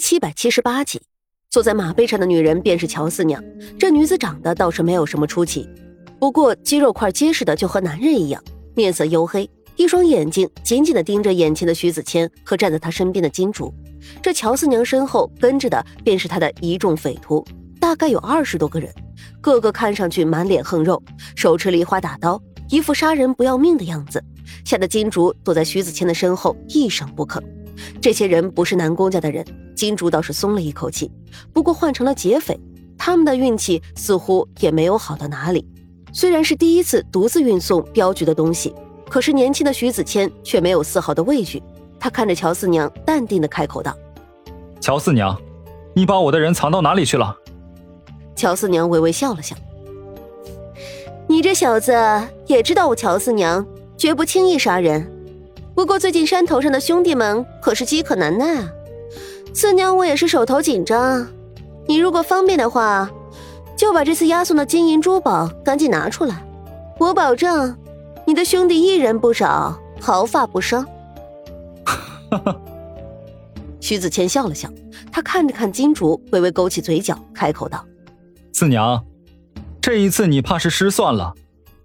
七百七十八集，坐在马背上的女人便是乔四娘。这女子长得倒是没有什么出奇，不过肌肉块结实的就和男人一样，面色黝黑，一双眼睛紧紧的盯着眼前的徐子谦和站在他身边的金竹。这乔四娘身后跟着的便是他的一众匪徒，大概有二十多个人，个个看上去满脸横肉，手持梨花大刀，一副杀人不要命的样子，吓得金竹躲在徐子谦的身后一声不吭。这些人不是南宫家的人，金竹倒是松了一口气。不过换成了劫匪，他们的运气似乎也没有好到哪里。虽然是第一次独自运送镖局的东西，可是年轻的徐子谦却没有丝毫的畏惧。他看着乔四娘，淡定的开口道：“乔四娘，你把我的人藏到哪里去了？”乔四娘微微笑了笑：“你这小子也知道我乔四娘绝不轻易杀人。”不过最近山头上的兄弟们可是饥渴难耐啊，四娘我也是手头紧张，你如果方便的话，就把这次押送的金银珠宝赶紧拿出来，我保证，你的兄弟一人不少，毫发不伤。哈哈，徐子谦笑了笑，他看着看金竹，微微勾起嘴角，开口道：“四娘，这一次你怕是失算了，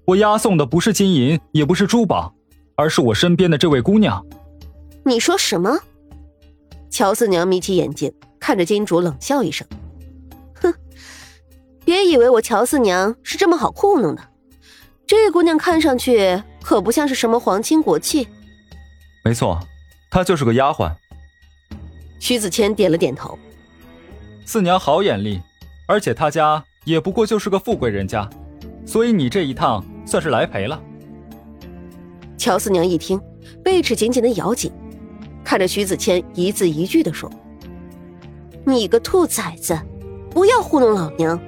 我押送的不是金银，也不是珠宝。”而是我身边的这位姑娘，你说什么？乔四娘眯起眼睛，看着金主冷笑一声：“哼，别以为我乔四娘是这么好糊弄的。这姑娘看上去可不像是什么皇亲国戚。”没错，她就是个丫鬟。徐子谦点了点头：“四娘好眼力，而且她家也不过就是个富贵人家，所以你这一趟算是来赔了。”乔四娘一听，贝齿紧紧的咬紧，看着徐子谦，一字一句的说：“你个兔崽子，不要糊弄老娘！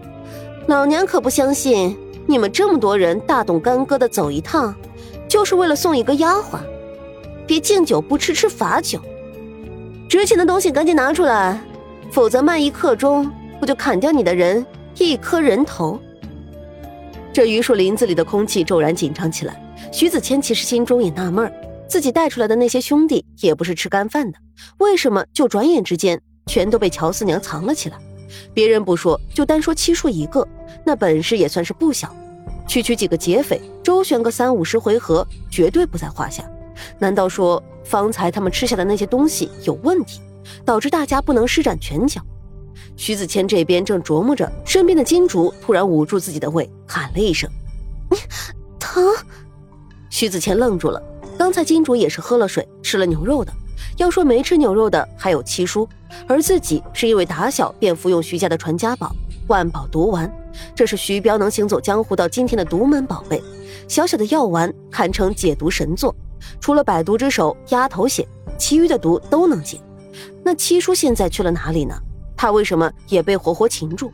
老娘可不相信你们这么多人大动干戈的走一趟，就是为了送一个丫鬟。别敬酒不吃吃罚酒，值钱的东西赶紧拿出来，否则慢一刻钟，我就砍掉你的人一颗人头。”这榆树林子里的空气骤然紧张起来。徐子谦其实心中也纳闷自己带出来的那些兄弟也不是吃干饭的，为什么就转眼之间全都被乔四娘藏了起来？别人不说，就单说七叔一个，那本事也算是不小，区区几个劫匪周旋个三五十回合，绝对不在话下。难道说方才他们吃下的那些东西有问题，导致大家不能施展拳脚？徐子谦这边正琢磨着，身边的金竹突然捂住自己的胃，喊了一声：“你疼！”徐子谦愣住了，刚才金主也是喝了水，吃了牛肉的。要说没吃牛肉的，还有七叔，而自己是因为打小便服用徐家的传家宝万宝毒丸，这是徐彪能行走江湖到今天的独门宝贝。小小的药丸堪称解毒神作，除了百毒之首鸭头血，其余的毒都能解。那七叔现在去了哪里呢？他为什么也被活活擒住？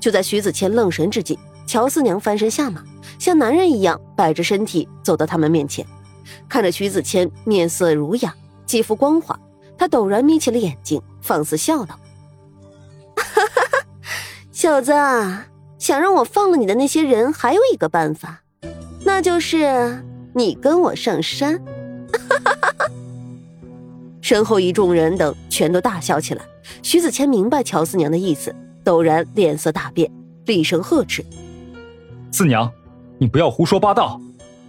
就在徐子谦愣神之际，乔四娘翻身下马。像男人一样摆着身体走到他们面前，看着徐子谦面色儒雅，肌肤光滑，他陡然眯起了眼睛，放肆笑道：“哈哈，小子，想让我放了你的那些人，还有一个办法，那就是你跟我上山。”哈哈哈哈身后一众人等全都大笑起来。徐子谦明白乔四娘的意思，陡然脸色大变，厉声呵斥：“四娘！”你不要胡说八道！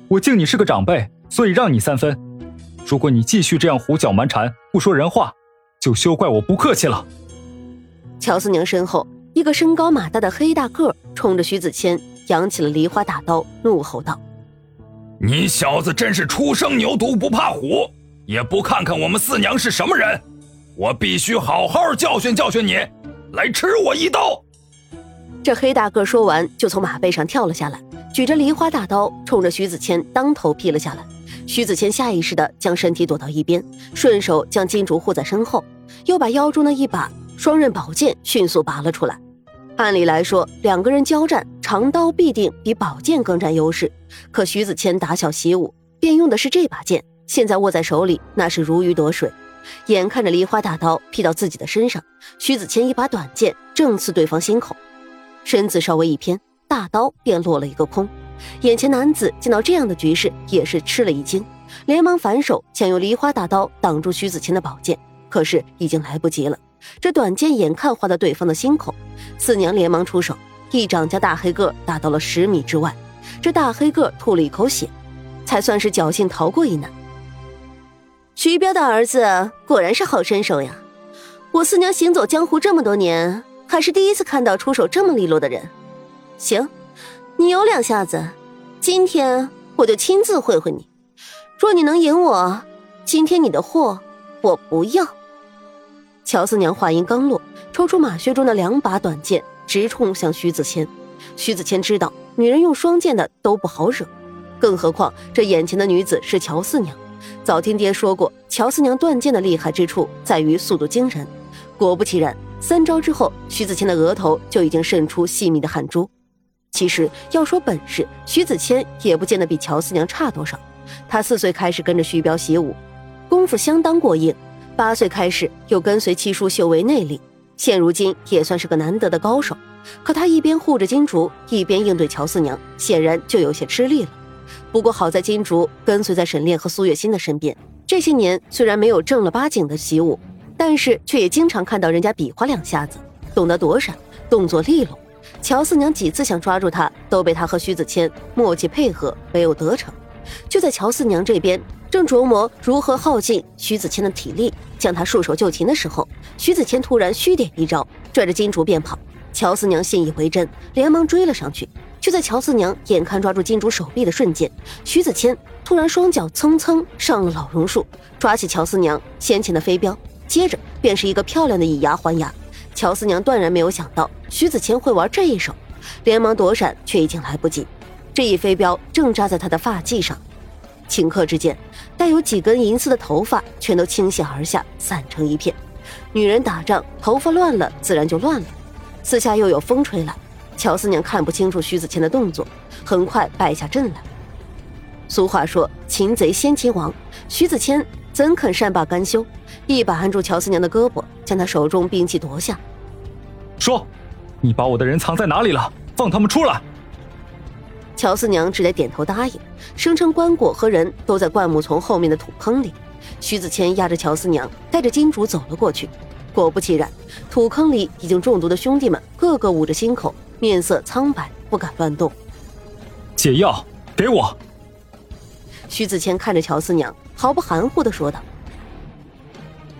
我敬你是个长辈，所以让你三分。如果你继续这样胡搅蛮缠，不说人话，就休怪我不客气了。乔四娘身后，一个身高马大的黑大个冲着徐子谦扬起了梨花大刀，怒吼道：“你小子真是初生牛犊不怕虎，也不看看我们四娘是什么人！我必须好好教训教训你，来吃我一刀！”这黑大个说完，就从马背上跳了下来。举着梨花大刀，冲着徐子谦当头劈了下来。徐子谦下意识地将身体躲到一边，顺手将金竹护在身后，又把腰中的一把双刃宝剑迅速拔了出来。按理来说，两个人交战，长刀必定比宝剑更占优势。可徐子谦打小习武，便用的是这把剑，现在握在手里，那是如鱼得水。眼看着梨花大刀劈到自己的身上，徐子谦一把短剑正刺对方心口，身子稍微一偏。大刀便落了一个空，眼前男子见到这样的局势，也是吃了一惊，连忙反手想用梨花大刀挡住徐子谦的宝剑，可是已经来不及了，这短剑眼看划到对方的心口，四娘连忙出手，一掌将大黑个打到了十米之外。这大黑个吐了一口血，才算是侥幸逃过一难。徐彪的儿子果然是好身手呀！我四娘行走江湖这么多年，还是第一次看到出手这么利落的人。行，你有两下子，今天我就亲自会会你。若你能赢我，今天你的货我不要。乔四娘话音刚落，抽出马靴中的两把短剑，直冲向徐子谦。徐子谦知道，女人用双剑的都不好惹，更何况这眼前的女子是乔四娘。早听爹说过，乔四娘断剑的厉害之处在于速度惊人。果不其然，三招之后，徐子谦的额头就已经渗出细密的汗珠。其实要说本事，徐子谦也不见得比乔四娘差多少。他四岁开始跟着徐彪习武，功夫相当过硬；八岁开始又跟随七叔修为内力，现如今也算是个难得的高手。可他一边护着金竹，一边应对乔四娘，显然就有些吃力了。不过好在金竹跟随在沈炼和苏月心的身边，这些年虽然没有正儿八经的习武，但是却也经常看到人家比划两下子，懂得躲闪，动作利落。乔四娘几次想抓住他，都被他和徐子谦默契配合，没有得逞。就在乔四娘这边正琢磨如何耗尽徐子谦的体力，将他束手就擒的时候，徐子谦突然虚点一招，拽着金竹便跑。乔四娘信以为真，连忙追了上去。就在乔四娘眼看抓住金竹手臂的瞬间，徐子谦突然双脚蹭蹭上了老榕树，抓起乔四娘先前的飞镖，接着便是一个漂亮的以牙还牙。乔四娘断然没有想到徐子谦会玩这一手，连忙躲闪，却已经来不及。这一飞镖正扎在他的发髻上，顷刻之间，带有几根银丝的头发全都倾泻而下，散成一片。女人打仗，头发乱了，自然就乱了。四下又有风吹来，乔四娘看不清楚徐子谦的动作，很快败下阵来。俗话说“擒贼先擒王”，徐子谦怎肯善罢甘休？一把按住乔四娘的胳膊，将她手中兵器夺下。说：“你把我的人藏在哪里了？放他们出来！”乔四娘只得点头答应，声称棺椁和人都在灌木丛后面的土坑里。徐子谦压着乔四娘，带着金主走了过去。果不其然，土坑里已经中毒的兄弟们个个捂着心口，面色苍白，不敢乱动。解药给我。徐子谦看着乔四娘，毫不含糊的说道：“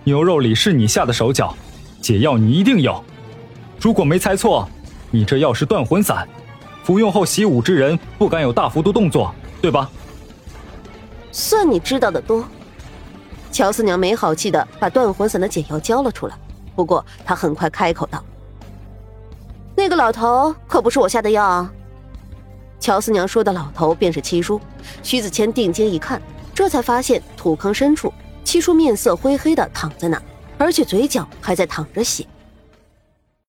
牛肉里是你下的手脚，解药你一定有。如果没猜错，你这药是断魂散。”服用后习武之人不敢有大幅度动作，对吧？算你知道的多。乔四娘没好气的把断魂散的解药交了出来，不过她很快开口道：“那个老头可不是我下的药啊。”乔四娘说的老头便是七叔。徐子谦定睛一看，这才发现土坑深处一叔面色灰黑的躺在那，而且嘴角还在淌着血。